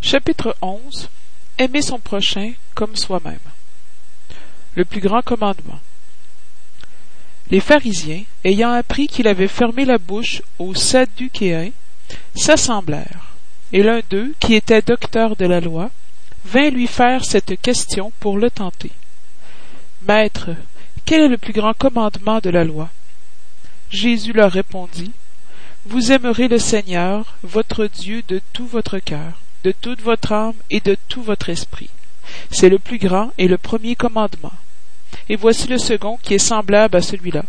Chapitre 11 Aimer son prochain comme soi-même. Le plus grand commandement. Les pharisiens, ayant appris qu'il avait fermé la bouche aux Sadducéens, s'assemblèrent, et l'un d'eux, qui était docteur de la loi, vint lui faire cette question pour le tenter. Maître, quel est le plus grand commandement de la loi? Jésus leur répondit, Vous aimerez le Seigneur, votre Dieu, de tout votre cœur, de toute votre âme et de tout votre esprit. C'est le plus grand et le premier commandement. Et voici le second qui est semblable à celui-là.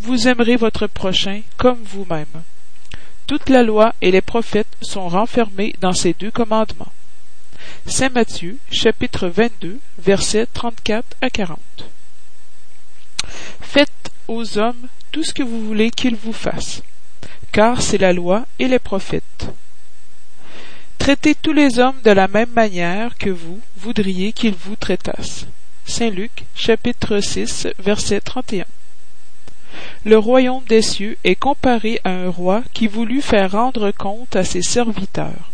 Vous aimerez votre prochain comme vous-même. Toute la loi et les prophètes sont renfermés dans ces deux commandements. Saint Matthieu, chapitre 22, versets 34 à 40. Faites aux hommes tout ce que vous voulez qu'ils vous fassent, car c'est la loi et les prophètes. Traitez tous les hommes de la même manière que vous voudriez qu'ils vous traitassent. Saint Luc, chapitre 6, verset 31. Le royaume des cieux est comparé à un roi qui voulut faire rendre compte à ses serviteurs.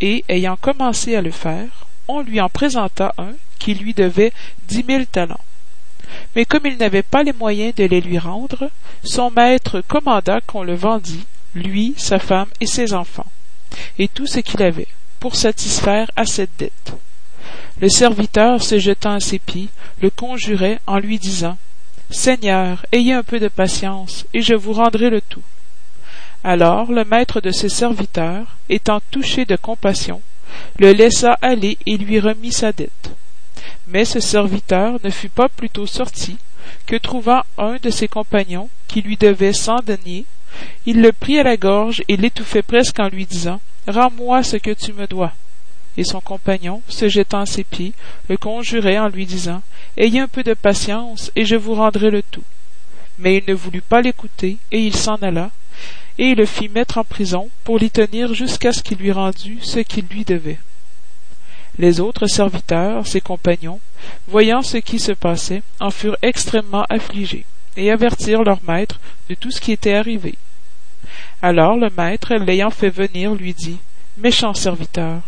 Et, ayant commencé à le faire, on lui en présenta un qui lui devait dix mille talents. Mais comme il n'avait pas les moyens de les lui rendre, son maître commanda qu'on le vendît, lui, sa femme et ses enfants, et tout ce qu'il avait, pour satisfaire à cette dette. Le serviteur, se jetant à ses pieds, le conjurait en lui disant Seigneur, ayez un peu de patience, et je vous rendrai le tout. Alors le maître de ses serviteurs, étant touché de compassion, le laissa aller et lui remit sa dette. Mais ce serviteur ne fut pas plutôt sorti que trouvant un de ses compagnons qui lui devait cent deniers, il le prit à la gorge et l'étouffait presque en lui disant Rends-moi ce que tu me dois. Et son compagnon, se jetant à ses pieds, le conjurait en lui disant Ayez un peu de patience, et je vous rendrai le tout. Mais il ne voulut pas l'écouter, et il s'en alla, et il le fit mettre en prison pour l'y tenir jusqu'à ce qu'il lui rendût ce qu'il lui devait. Les autres serviteurs, ses compagnons, voyant ce qui se passait, en furent extrêmement affligés, et avertirent leur maître de tout ce qui était arrivé. Alors le maître, l'ayant fait venir, lui dit Méchant serviteur,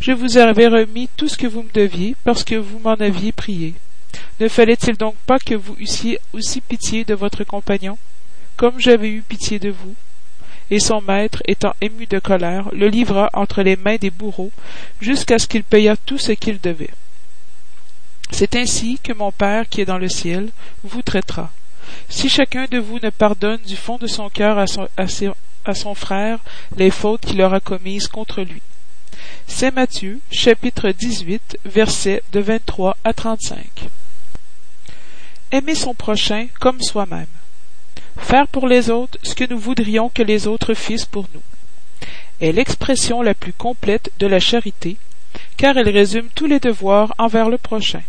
je vous avais remis tout ce que vous me deviez parce que vous m'en aviez prié. Ne fallait-il donc pas que vous eussiez aussi pitié de votre compagnon, comme j'avais eu pitié de vous? Et son maître, étant ému de colère, le livra entre les mains des bourreaux, jusqu'à ce qu'il payât tout ce qu'il devait. C'est ainsi que mon Père qui est dans le ciel vous traitera. Si chacun de vous ne pardonne du fond de son cœur à son, à son frère les fautes qu'il aura commises contre lui. Saint Matthieu, chapitre 18, versets de 23 à 35. Aimer son prochain comme soi-même faire pour les autres ce que nous voudrions que les autres fissent pour nous est l'expression la plus complète de la charité, car elle résume tous les devoirs envers le prochain.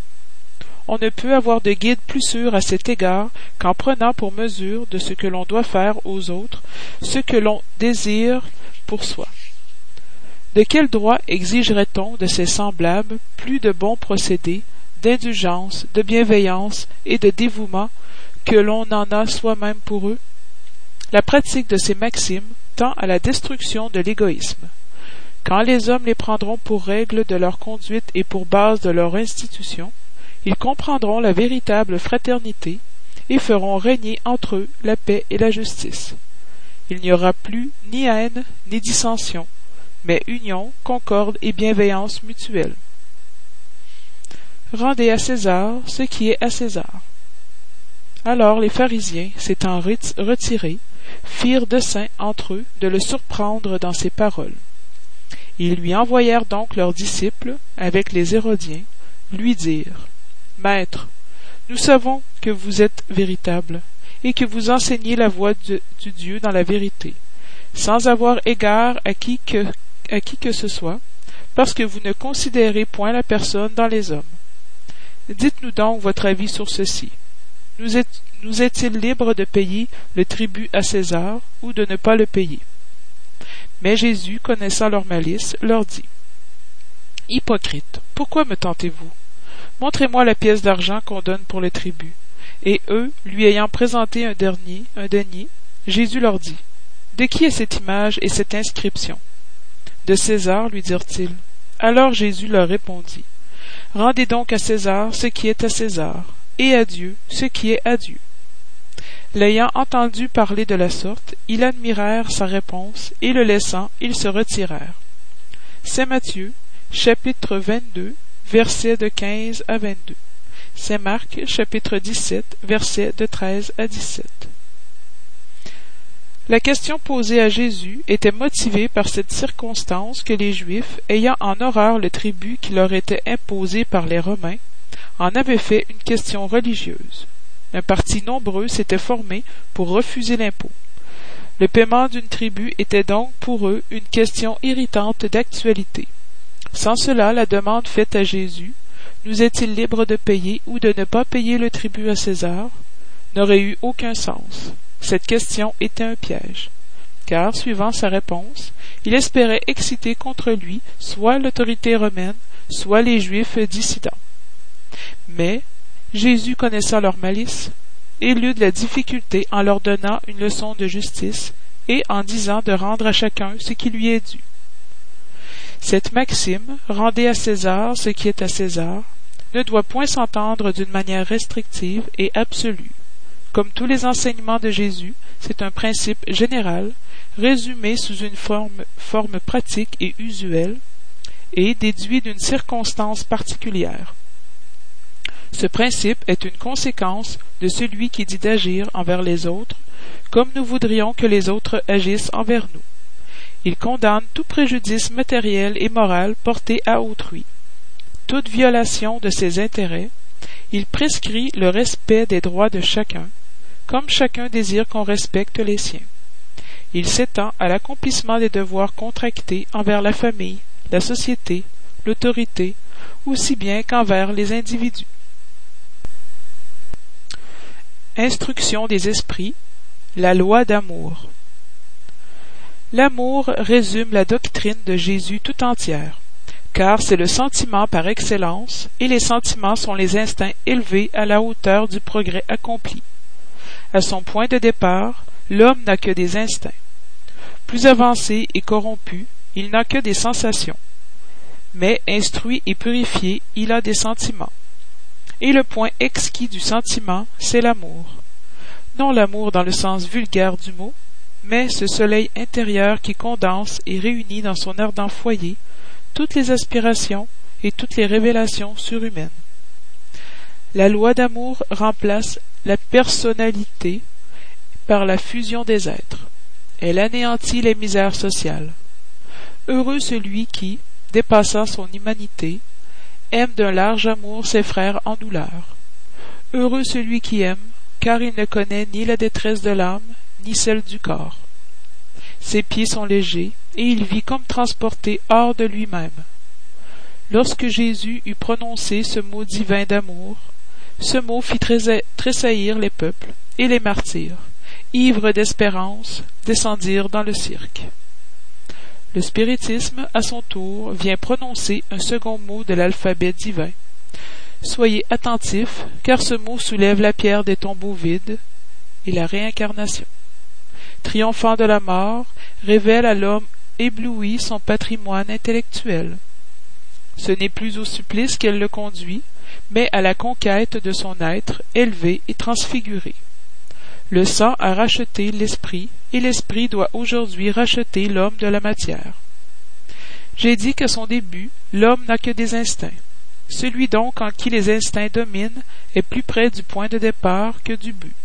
On ne peut avoir de guide plus sûr à cet égard qu'en prenant pour mesure de ce que l'on doit faire aux autres ce que l'on désire pour soi. De quel droit exigerait-on de ses semblables plus de bons procédés, d'indulgence, de bienveillance et de dévouement que l'on en a soi-même pour eux? La pratique de ces maximes tend à la destruction de l'égoïsme. Quand les hommes les prendront pour règle de leur conduite et pour base de leur institution, ils comprendront la véritable fraternité et feront régner entre eux la paix et la justice. Il n'y aura plus ni haine ni dissension, mais union, concorde et bienveillance mutuelle. Rendez à César ce qui est à César. Alors les pharisiens, s'étant retirés, firent dessein entre eux de le surprendre dans ses paroles. Ils lui envoyèrent donc leurs disciples, avec les Hérodiens, lui dire Maître, nous savons que vous êtes véritable, et que vous enseignez la voie du Dieu dans la vérité, sans avoir égard à qui, que, à qui que ce soit, parce que vous ne considérez point la personne dans les hommes. Dites-nous donc votre avis sur ceci. Nous, est-il libre de payer le tribut à César ou de ne pas le payer? Mais Jésus, connaissant leur malice, leur dit Hypocrite, pourquoi me tentez-vous? Montrez-moi la pièce d'argent qu'on donne pour le tribut. Et eux, lui ayant présenté un dernier, un denier, Jésus leur dit De qui est cette image et cette inscription? De César, lui dirent-ils. Alors Jésus leur répondit. Rendez donc à César ce qui est à César, et à Dieu ce qui est à Dieu. L'ayant entendu parler de la sorte, ils admirèrent sa réponse, et le laissant, ils se retirèrent. Saint Matthieu, chapitre 22, versets de 15 à 22. Saint Marc, chapitre 17, versets de 13 à 17. La question posée à Jésus était motivée par cette circonstance que les Juifs, ayant en horreur le tribut qui leur était imposé par les Romains, en avaient fait une question religieuse. Un parti nombreux s'était formé pour refuser l'impôt. Le paiement d'une tribu était donc pour eux une question irritante d'actualité. Sans cela, la demande faite à Jésus nous est-il libre de payer ou de ne pas payer le tribut à César? N'aurait eu aucun sens. Cette question était un piège, car, suivant sa réponse, il espérait exciter contre lui soit l'autorité romaine, soit les Juifs dissidents. Mais, Jésus connaissant leur malice, élut de la difficulté en leur donnant une leçon de justice et en disant de rendre à chacun ce qui lui est dû. Cette maxime, rendez à César ce qui est à César, ne doit point s'entendre d'une manière restrictive et absolue. Comme tous les enseignements de Jésus, c'est un principe général, résumé sous une forme, forme pratique et usuelle, et déduit d'une circonstance particulière. Ce principe est une conséquence de celui qui dit d'agir envers les autres comme nous voudrions que les autres agissent envers nous. Il condamne tout préjudice matériel et moral porté à autrui, toute violation de ses intérêts, il prescrit le respect des droits de chacun, comme chacun désire qu'on respecte les siens. Il s'étend à l'accomplissement des devoirs contractés envers la famille, la société, l'autorité, aussi bien qu'envers les individus. Instruction des esprits, la loi d'amour. L'amour résume la doctrine de Jésus tout entière car c'est le sentiment par excellence, et les sentiments sont les instincts élevés à la hauteur du progrès accompli. À son point de départ, l'homme n'a que des instincts. Plus avancé et corrompu, il n'a que des sensations. Mais instruit et purifié, il a des sentiments. Et le point exquis du sentiment, c'est l'amour. Non l'amour dans le sens vulgaire du mot, mais ce soleil intérieur qui condense et réunit dans son ardent foyer toutes les aspirations et toutes les révélations surhumaines. La loi d'amour remplace la personnalité par la fusion des êtres. Elle anéantit les misères sociales. Heureux celui qui, dépassant son humanité, aime d'un large amour ses frères en douleur. Heureux celui qui aime, car il ne connaît ni la détresse de l'âme, ni celle du corps. Ses pieds sont légers, et il vit comme transporté hors de lui-même. Lorsque Jésus eut prononcé ce mot divin d'amour, ce mot fit tressaillir les peuples, et les martyrs, ivres d'espérance, descendirent dans le cirque. Le spiritisme, à son tour, vient prononcer un second mot de l'alphabet divin. Soyez attentifs, car ce mot soulève la pierre des tombeaux vides et la réincarnation triomphant de la mort, révèle à l'homme ébloui son patrimoine intellectuel. Ce n'est plus au supplice qu'elle le conduit, mais à la conquête de son être élevé et transfiguré. Le sang a racheté l'esprit, et l'esprit doit aujourd'hui racheter l'homme de la matière. J'ai dit qu'à son début, l'homme n'a que des instincts. Celui donc en qui les instincts dominent est plus près du point de départ que du but.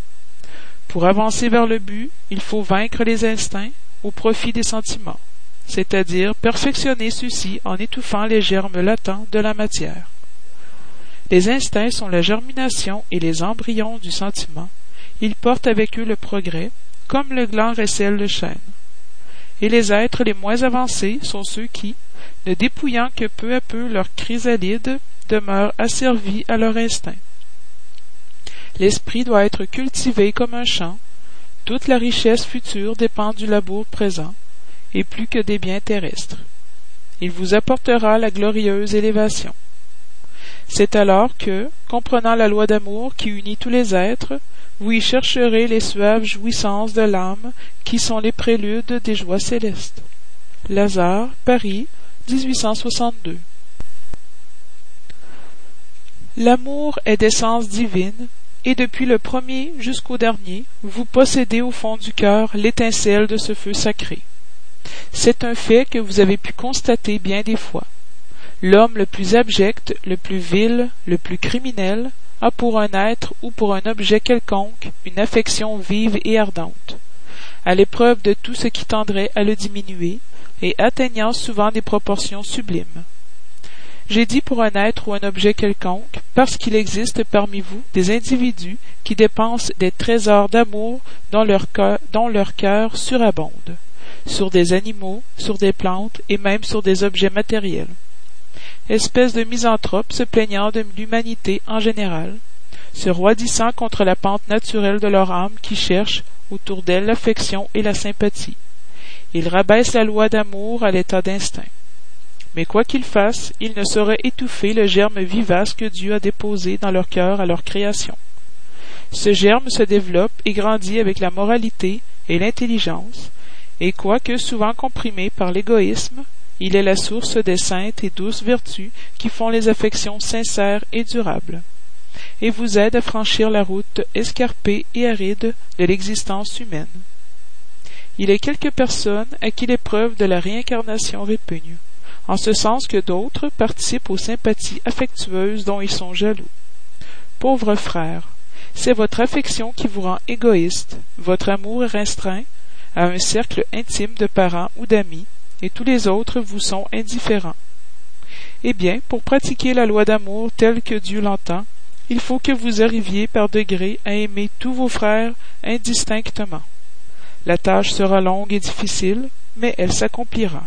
Pour avancer vers le but, il faut vaincre les instincts au profit des sentiments, c'est-à-dire perfectionner ceux-ci en étouffant les germes latents de la matière. Les instincts sont la germination et les embryons du sentiment. Ils portent avec eux le progrès, comme le gland récèle le chêne. Et les êtres les moins avancés sont ceux qui, ne dépouillant que peu à peu leur chrysalide, demeurent asservis à leur instinct. L'esprit doit être cultivé comme un champ. Toute la richesse future dépend du labour présent, et plus que des biens terrestres. Il vous apportera la glorieuse élévation. C'est alors que, comprenant la loi d'amour qui unit tous les êtres, vous y chercherez les suaves jouissances de l'âme qui sont les préludes des joies célestes. Lazare, Paris, 1862. L'amour est d'essence divine, et depuis le premier jusqu'au dernier, vous possédez au fond du cœur l'étincelle de ce feu sacré. C'est un fait que vous avez pu constater bien des fois. L'homme le plus abject, le plus vil, le plus criminel, a pour un être ou pour un objet quelconque une affection vive et ardente, à l'épreuve de tout ce qui tendrait à le diminuer, et atteignant souvent des proportions sublimes. J'ai dit pour un être ou un objet quelconque, parce qu'il existe parmi vous des individus qui dépensent des trésors d'amour dont leur cœur, surabonde, sur des animaux, sur des plantes et même sur des objets matériels espèce de misanthropes se plaignant de l'humanité en général, se roidissant contre la pente naturelle de leur âme qui cherche, autour d'elle, l'affection et la sympathie. Ils rabaissent la loi d'amour à l'état d'instinct. Mais quoi qu'ils fassent, ils ne sauraient étouffer le germe vivace que Dieu a déposé dans leur cœur à leur création. Ce germe se développe et grandit avec la moralité et l'intelligence, et quoique souvent comprimé par l'égoïsme, il est la source des saintes et douces vertus qui font les affections sincères et durables, et vous aide à franchir la route escarpée et aride de l'existence humaine. Il est quelques personnes à qui l'épreuve de la réincarnation répugne, en ce sens que d'autres participent aux sympathies affectueuses dont ils sont jaloux. Pauvres frères, c'est votre affection qui vous rend égoïste, votre amour est restreint à un cercle intime de parents ou d'amis, et tous les autres vous sont indifférents. Eh bien, pour pratiquer la loi d'amour telle que Dieu l'entend, il faut que vous arriviez par degrés à aimer tous vos frères indistinctement. La tâche sera longue et difficile, mais elle s'accomplira.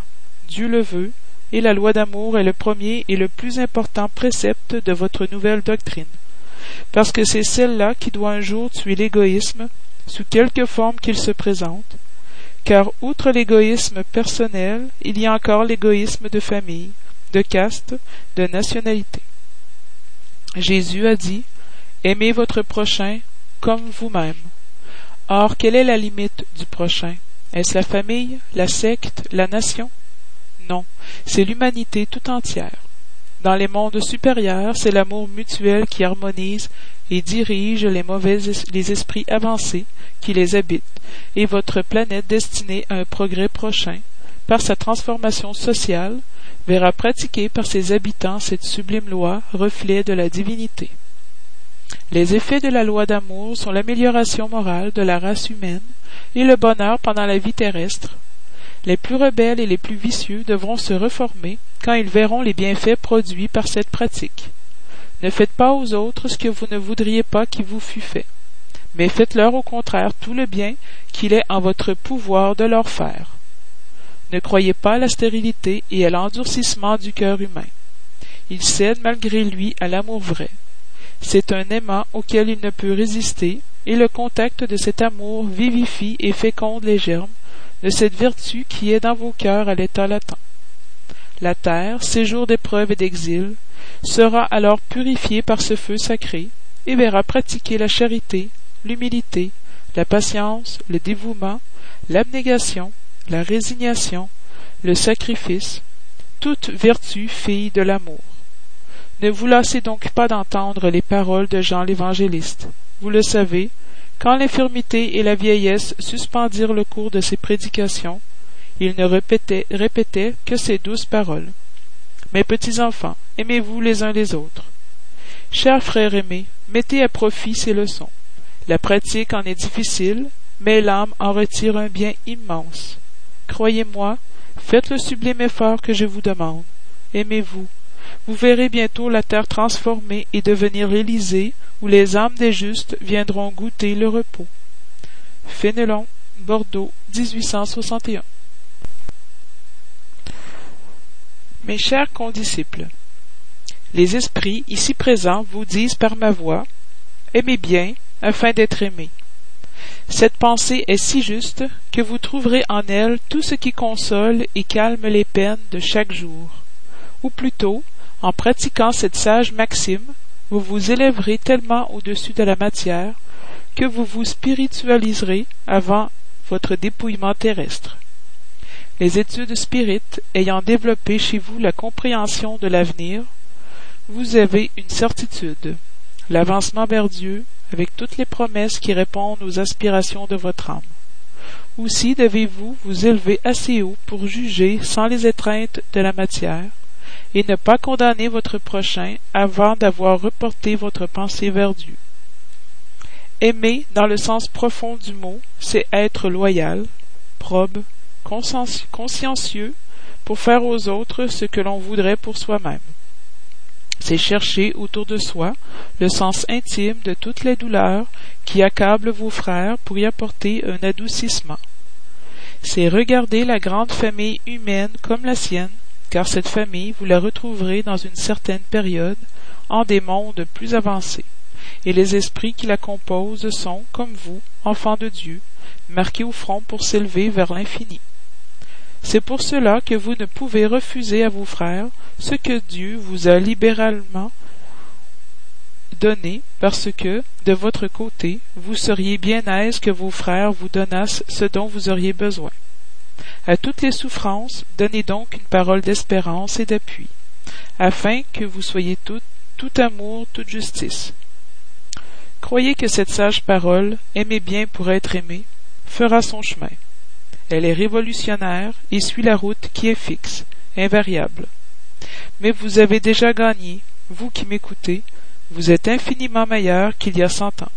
Dieu le veut, et la loi d'amour est le premier et le plus important précepte de votre nouvelle doctrine, parce que c'est celle-là qui doit un jour tuer l'égoïsme, sous quelque forme qu'il se présente, car outre l'égoïsme personnel, il y a encore l'égoïsme de famille, de caste, de nationalité. Jésus a dit Aimez votre prochain comme vous-même. Or, quelle est la limite du prochain? Est-ce la famille, la secte, la nation? Non, c'est l'humanité tout entière. Dans les mondes supérieurs, c'est l'amour mutuel qui harmonise et dirige les mauvais les esprits avancés qui les habitent, et votre planète destinée à un progrès prochain, par sa transformation sociale, verra pratiquer par ses habitants cette sublime loi, reflet de la divinité. Les effets de la loi d'amour sont l'amélioration morale de la race humaine et le bonheur pendant la vie terrestre. Les plus rebelles et les plus vicieux devront se reformer quand ils verront les bienfaits produits par cette pratique. Ne faites pas aux autres ce que vous ne voudriez pas qu'il vous fût fait, mais faites-leur au contraire tout le bien qu'il est en votre pouvoir de leur faire. Ne croyez pas à la stérilité et à l'endurcissement du cœur humain. Il cède malgré lui à l'amour vrai. C'est un aimant auquel il ne peut résister, et le contact de cet amour vivifie et féconde les germes de cette vertu qui est dans vos cœurs à l'état latent. La terre, séjour d'épreuve et d'exil, sera alors purifié par ce feu sacré, et verra pratiquer la charité, l'humilité, la patience, le dévouement, l'abnégation, la résignation, le sacrifice, toute vertu fille de l'amour. Ne vous lassez donc pas d'entendre les paroles de Jean l'évangéliste. Vous le savez, quand l'infirmité et la vieillesse suspendirent le cours de ses prédications, il ne répétait, répétait que ces douces paroles. Mes petits enfants, aimez-vous les uns les autres. Chers frères aimés, mettez à profit ces leçons. La pratique en est difficile, mais l'âme en retire un bien immense. Croyez-moi, faites le sublime effort que je vous demande. Aimez-vous. Vous verrez bientôt la terre transformée et devenir l'Élysée où les âmes des justes viendront goûter le repos. Fénelon, Bordeaux, 1861. Mes chers condisciples, les esprits ici présents vous disent par ma voix Aimez bien, afin d'être aimé. Cette pensée est si juste que vous trouverez en elle tout ce qui console et calme les peines de chaque jour. Ou plutôt, en pratiquant cette sage maxime, vous vous élèverez tellement au-dessus de la matière que vous vous spiritualiserez avant votre dépouillement terrestre. les études spirites ayant développé chez vous la compréhension de l'avenir, vous avez une certitude, l'avancement vers Dieu, avec toutes les promesses qui répondent aux aspirations de votre âme. Aussi devez-vous vous élever assez haut pour juger sans les étreintes de la matière, et ne pas condamner votre prochain avant d'avoir reporté votre pensée vers Dieu. Aimer, dans le sens profond du mot, c'est être loyal, probe, consciencieux pour faire aux autres ce que l'on voudrait pour soi-même. C'est chercher autour de soi le sens intime de toutes les douleurs qui accablent vos frères pour y apporter un adoucissement. C'est regarder la grande famille humaine comme la sienne, car cette famille vous la retrouverez dans une certaine période en des mondes plus avancés et les esprits qui la composent sont, comme vous, enfants de Dieu, marqués au front pour s'élever vers l'infini. C'est pour cela que vous ne pouvez refuser à vos frères ce que Dieu vous a libéralement donné, parce que, de votre côté, vous seriez bien aise que vos frères vous donnassent ce dont vous auriez besoin. À toutes les souffrances, donnez donc une parole d'espérance et d'appui, afin que vous soyez toutes, tout amour, toute justice. Croyez que cette sage parole, aimez bien pour être aimé, fera son chemin. Elle est révolutionnaire et suit la route qui est fixe, invariable. Mais vous avez déjà gagné, vous qui m'écoutez, vous êtes infiniment meilleur qu'il y a cent ans.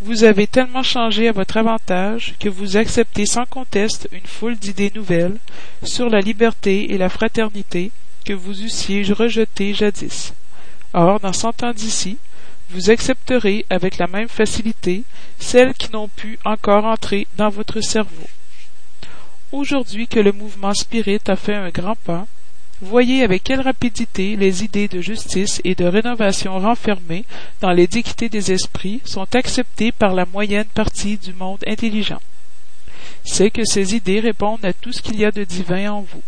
Vous avez tellement changé à votre avantage que vous acceptez sans conteste une foule d'idées nouvelles sur la liberté et la fraternité que vous eussiez rejetées jadis. Or, dans cent ans d'ici, vous accepterez avec la même facilité celles qui n'ont pu encore entrer dans votre cerveau. Aujourd'hui que le mouvement spirit a fait un grand pas, voyez avec quelle rapidité les idées de justice et de rénovation renfermées dans les dictées des esprits sont acceptées par la moyenne partie du monde intelligent. C'est que ces idées répondent à tout ce qu'il y a de divin en vous.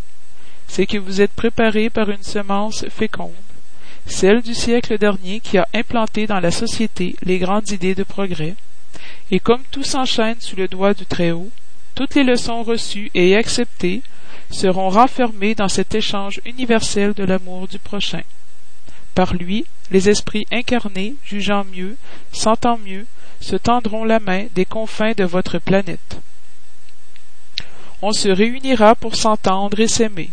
C'est que vous êtes préparé par une semence féconde celle du siècle dernier qui a implanté dans la société les grandes idées de progrès, et comme tout s'enchaîne sous le doigt du Très-Haut, toutes les leçons reçues et acceptées seront renfermées dans cet échange universel de l'amour du prochain. Par lui, les esprits incarnés, jugeant mieux, sentant mieux, se tendront la main des confins de votre planète. On se réunira pour s'entendre et s'aimer,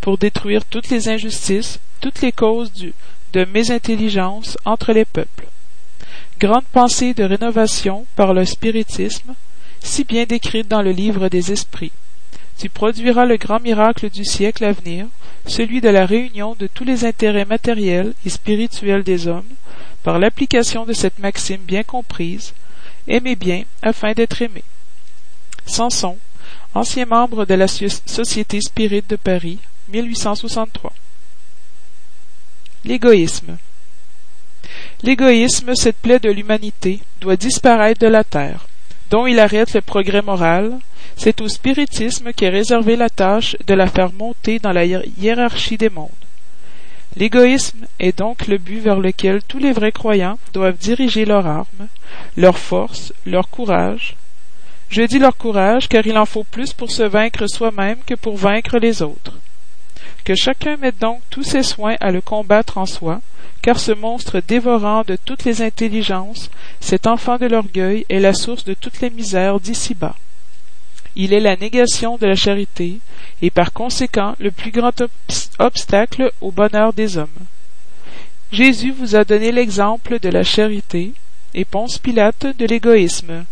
pour détruire toutes les injustices, toutes les causes du, de mésintelligence entre les peuples. Grande pensée de rénovation par le spiritisme, si bien décrite dans le livre des esprits. Tu produiras le grand miracle du siècle à venir, celui de la réunion de tous les intérêts matériels et spirituels des hommes, par l'application de cette maxime bien comprise, aimez bien afin d'être aimé. Samson, ancien membre de la Société Spirit de Paris, 1863. L'égoïsme. L'égoïsme, cette plaie de l'humanité, doit disparaître de la terre, dont il arrête le progrès moral. C'est au spiritisme qu'est réservée la tâche de la faire monter dans la hiérarchie des mondes. L'égoïsme est donc le but vers lequel tous les vrais croyants doivent diriger leur arme, leur force, leur courage. Je dis leur courage car il en faut plus pour se vaincre soi-même que pour vaincre les autres. Que chacun mette donc tous ses soins à le combattre en soi, car ce monstre dévorant de toutes les intelligences, cet enfant de l'orgueil, est la source de toutes les misères d'ici-bas. Il est la négation de la charité, et par conséquent le plus grand obstacle au bonheur des hommes. Jésus vous a donné l'exemple de la charité, et Ponce Pilate de l'égoïsme.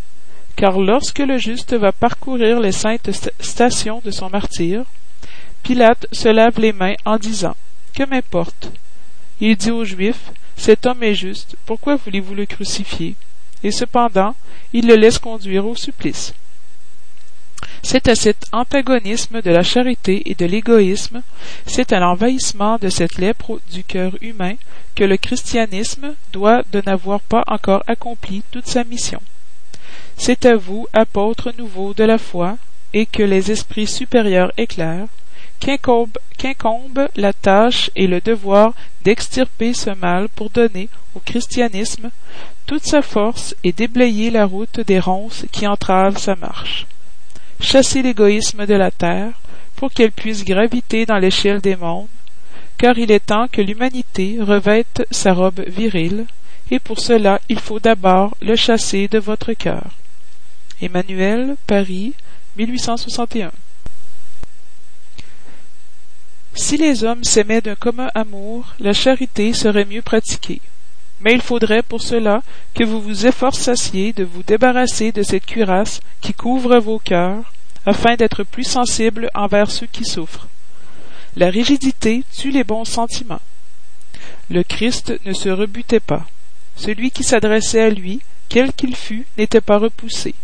Car lorsque le juste va parcourir les saintes stations de son martyr, Pilate se lave les mains en disant Que m'importe? Il dit aux Juifs Cet homme est juste, pourquoi voulez-vous le crucifier? Et cependant, il le laisse conduire au supplice. C'est à cet antagonisme de la charité et de l'égoïsme, c'est à l'envahissement de cette lèpre du cœur humain que le christianisme doit de n'avoir pas encore accompli toute sa mission. C'est à vous, apôtres nouveaux de la foi, et que les esprits supérieurs éclairent, qu'incombe la tâche et le devoir d'extirper ce mal pour donner au christianisme toute sa force et déblayer la route des ronces qui entravent sa marche. Chasser l'égoïsme de la terre, pour qu'elle puisse graviter dans l'échelle des mondes, car il est temps que l'humanité revête sa robe virile, et pour cela il faut d'abord le chasser de votre cœur. Emmanuel, Paris, 1861. Si les hommes s'aimaient d'un commun amour, la charité serait mieux pratiquée. Mais il faudrait pour cela que vous vous efforçassiez de vous débarrasser de cette cuirasse qui couvre vos cœurs, afin d'être plus sensibles envers ceux qui souffrent. La rigidité tue les bons sentiments. Le Christ ne se rebutait pas. Celui qui s'adressait à lui, quel qu'il fût, n'était pas repoussé.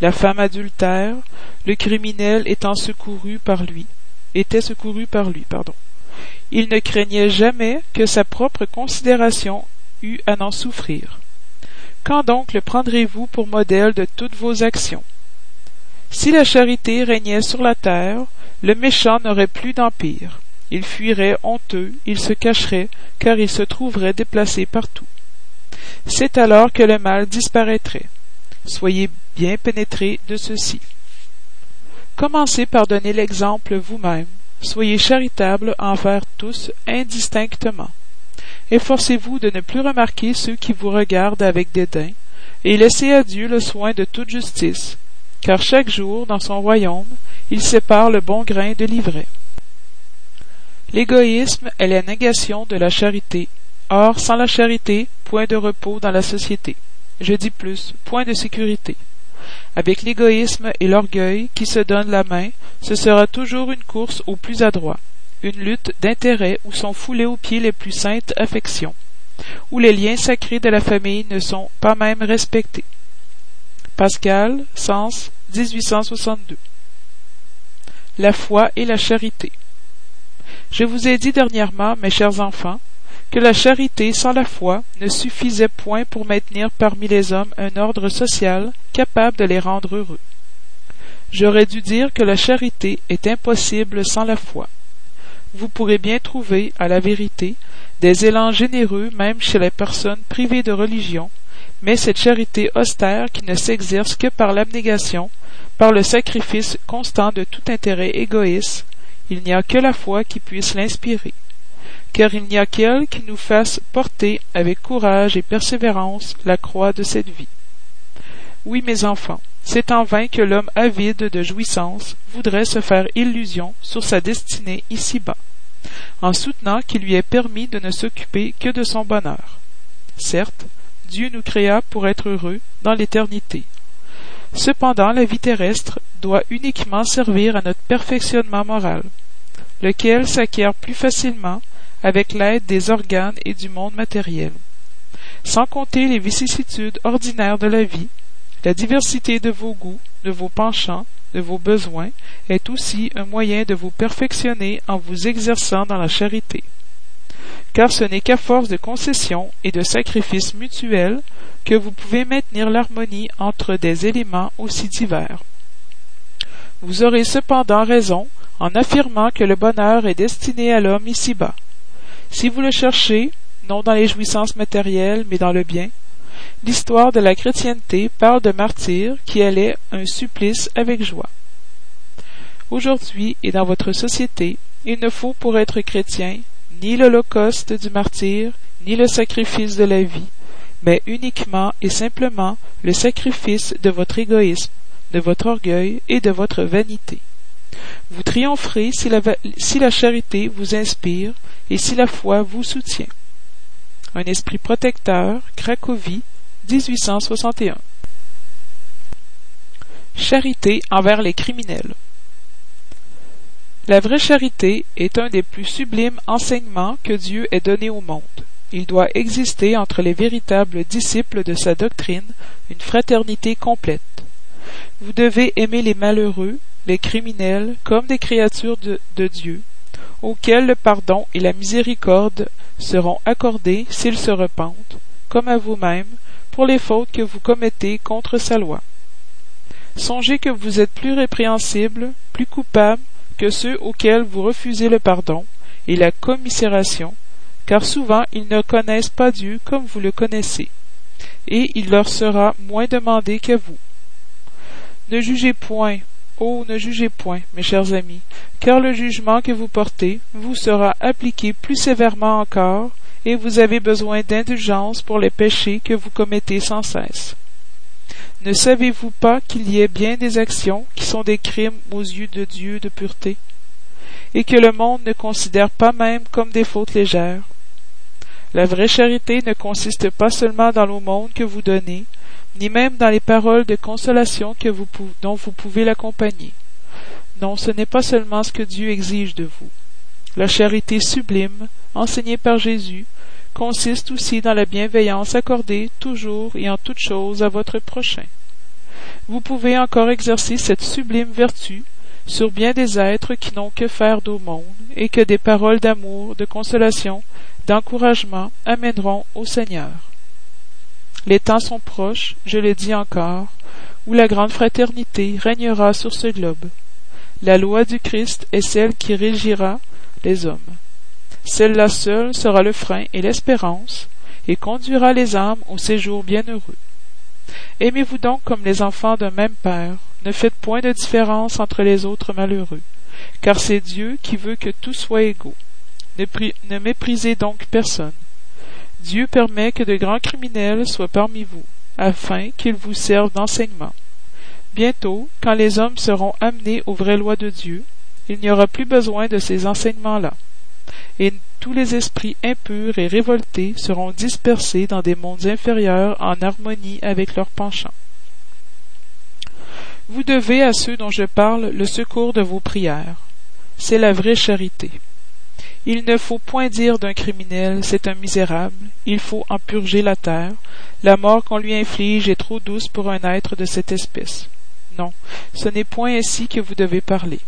La femme adultère, le criminel étant secouru par lui, était secouru par lui, pardon. Il ne craignait jamais que sa propre considération à n'en souffrir. Quand donc le prendrez-vous pour modèle de toutes vos actions? Si la charité régnait sur la terre, le méchant n'aurait plus d'empire. Il fuirait honteux, il se cacherait, car il se trouverait déplacé partout. C'est alors que le mal disparaîtrait. Soyez bien pénétrés de ceci. Commencez par donner l'exemple vous-même. Soyez charitable envers tous indistinctement. Efforcez-vous de ne plus remarquer ceux qui vous regardent avec dédain, et laissez à Dieu le soin de toute justice, car chaque jour, dans son royaume, il sépare le bon grain de l'ivraie. L'égoïsme est la négation de la charité. Or, sans la charité, point de repos dans la société. Je dis plus, point de sécurité. Avec l'égoïsme et l'orgueil qui se donnent la main, ce sera toujours une course au plus adroit, une lutte d'intérêts où sont foulés aux pieds les plus saintes affections, où les liens sacrés de la famille ne sont pas même respectés. Pascal, Sens, 1862. La foi et la charité. Je vous ai dit dernièrement, mes chers enfants, que la charité sans la foi ne suffisait point pour maintenir parmi les hommes un ordre social capable de les rendre heureux. J'aurais dû dire que la charité est impossible sans la foi. Vous pourrez bien trouver, à la vérité, des élans généreux même chez les personnes privées de religion, mais cette charité austère qui ne s'exerce que par l'abnégation, par le sacrifice constant de tout intérêt égoïste, il n'y a que la foi qui puisse l'inspirer car il n'y a qu'elle qui nous fasse porter avec courage et persévérance la croix de cette vie. Oui, mes enfants, c'est en vain que l'homme avide de jouissance voudrait se faire illusion sur sa destinée ici-bas, en soutenant qu'il lui est permis de ne s'occuper que de son bonheur. Certes, Dieu nous créa pour être heureux dans l'éternité. Cependant, la vie terrestre doit uniquement servir à notre perfectionnement moral, lequel s'acquiert plus facilement avec l'aide des organes et du monde matériel. Sans compter les vicissitudes ordinaires de la vie, la diversité de vos goûts, de vos penchants, de vos besoins est aussi un moyen de vous perfectionner en vous exerçant dans la charité. Car ce n'est qu'à force de concessions et de sacrifices mutuels que vous pouvez maintenir l'harmonie entre des éléments aussi divers. Vous aurez cependant raison en affirmant que le bonheur est destiné à l'homme ici-bas, si vous le cherchez, non dans les jouissances matérielles, mais dans le bien, l'histoire de la chrétienté parle de martyrs qui allaient un supplice avec joie. Aujourd'hui et dans votre société, il ne faut pour être chrétien ni l'holocauste du martyr, ni le sacrifice de la vie, mais uniquement et simplement le sacrifice de votre égoïsme, de votre orgueil et de votre vanité. Vous triompherez si la, si la charité vous inspire et si la foi vous soutient. Un esprit protecteur, Cracovie, 1861. Charité envers les criminels. La vraie charité est un des plus sublimes enseignements que Dieu ait donné au monde. Il doit exister entre les véritables disciples de sa doctrine une fraternité complète. Vous devez aimer les malheureux, les criminels, comme des créatures de, de Dieu, auxquels le pardon et la miséricorde seront accordés s'ils se repentent, comme à vous-même, pour les fautes que vous commettez contre sa loi. Songez que vous êtes plus répréhensible, plus coupable que ceux auxquels vous refusez le pardon et la commisération, car souvent ils ne connaissent pas Dieu comme vous le connaissez, et il leur sera moins demandé qu'à vous. Ne jugez point, Oh, ne jugez point, mes chers amis, car le jugement que vous portez vous sera appliqué plus sévèrement encore, et vous avez besoin d'indulgence pour les péchés que vous commettez sans cesse. Ne savez-vous pas qu'il y ait bien des actions qui sont des crimes aux yeux de Dieu de pureté, et que le monde ne considère pas même comme des fautes légères? La vraie charité ne consiste pas seulement dans l'aumône que vous donnez, ni même dans les paroles de consolation dont vous pouvez l'accompagner. Non, ce n'est pas seulement ce que Dieu exige de vous. La charité sublime, enseignée par Jésus, consiste aussi dans la bienveillance accordée toujours et en toute chose à votre prochain. Vous pouvez encore exercer cette sublime vertu sur bien des êtres qui n'ont que faire d'aumône et que des paroles d'amour, de consolation, d'encouragement amèneront au Seigneur. Les temps sont proches, je le dis encore, où la grande fraternité régnera sur ce globe. La loi du Christ est celle qui régira les hommes. Celle-là seule sera le frein et l'espérance, et conduira les âmes au séjour bienheureux. Aimez-vous donc comme les enfants d'un même Père, ne faites point de différence entre les autres malheureux, car c'est Dieu qui veut que tous soient égaux. Ne méprisez donc personne. Dieu permet que de grands criminels soient parmi vous, afin qu'ils vous servent d'enseignement. Bientôt, quand les hommes seront amenés aux vraies lois de Dieu, il n'y aura plus besoin de ces enseignements-là, et tous les esprits impurs et révoltés seront dispersés dans des mondes inférieurs en harmonie avec leurs penchants. Vous devez à ceux dont je parle le secours de vos prières. C'est la vraie charité. Il ne faut point dire d'un criminel c'est un misérable, il faut en purger la terre, la mort qu'on lui inflige est trop douce pour un être de cette espèce. Non, ce n'est point ainsi que vous devez parler.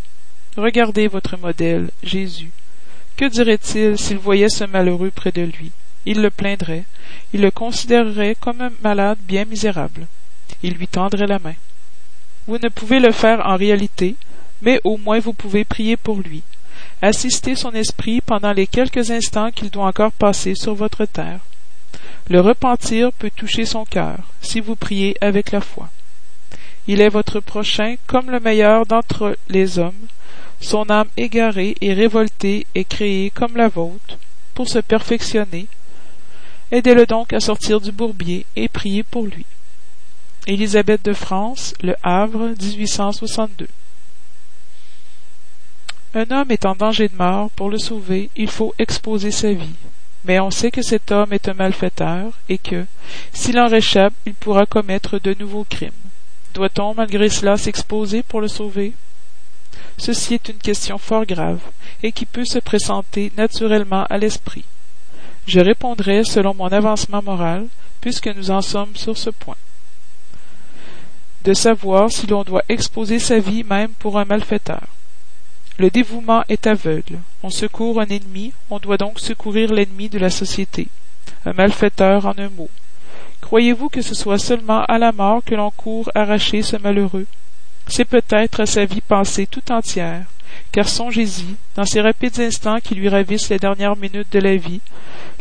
Regardez votre modèle, Jésus. Que dirait-il s'il voyait ce malheureux près de lui? Il le plaindrait, il le considérerait comme un malade bien misérable. Il lui tendrait la main. Vous ne pouvez le faire en réalité, mais au moins vous pouvez prier pour lui, Assistez son esprit pendant les quelques instants qu'il doit encore passer sur votre terre. Le repentir peut toucher son cœur, si vous priez avec la foi. Il est votre prochain comme le meilleur d'entre les hommes. Son âme égarée et révoltée est créée comme la vôtre, pour se perfectionner. Aidez-le donc à sortir du bourbier et priez pour lui. Élisabeth de France, Le Havre, 1862. Un homme est en danger de mort, pour le sauver, il faut exposer sa vie. Mais on sait que cet homme est un malfaiteur, et que, s'il en réchappe, il pourra commettre de nouveaux crimes. Doit-on, malgré cela, s'exposer pour le sauver? Ceci est une question fort grave, et qui peut se présenter naturellement à l'esprit. Je répondrai selon mon avancement moral, puisque nous en sommes sur ce point. De savoir si l'on doit exposer sa vie même pour un malfaiteur. Le dévouement est aveugle. On secourt un ennemi, on doit donc secourir l'ennemi de la société. Un malfaiteur en un mot. Croyez-vous que ce soit seulement à la mort que l'on court arracher ce malheureux? C'est peut-être sa vie passée tout entière, car songez-y, dans ces rapides instants qui lui ravissent les dernières minutes de la vie,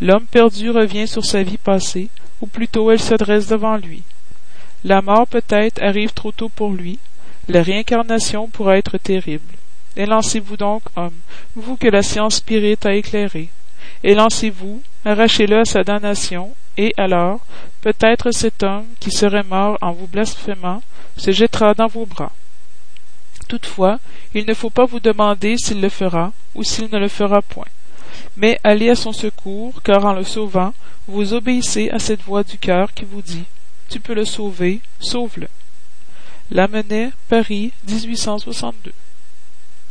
l'homme perdu revient sur sa vie passée, ou plutôt elle se dresse devant lui. La mort peut-être arrive trop tôt pour lui, la réincarnation pourra être terrible. Élancez-vous donc, homme, vous que la science spirite a éclairé. Élancez-vous, arrachez-le à sa damnation, et alors, peut-être cet homme, qui serait mort en vous blasphémant, se jettera dans vos bras. Toutefois, il ne faut pas vous demander s'il le fera ou s'il ne le fera point. Mais allez à son secours, car en le sauvant, vous obéissez à cette voix du cœur qui vous dit Tu peux le sauver, sauve-le. Lamennais, Paris, 1862.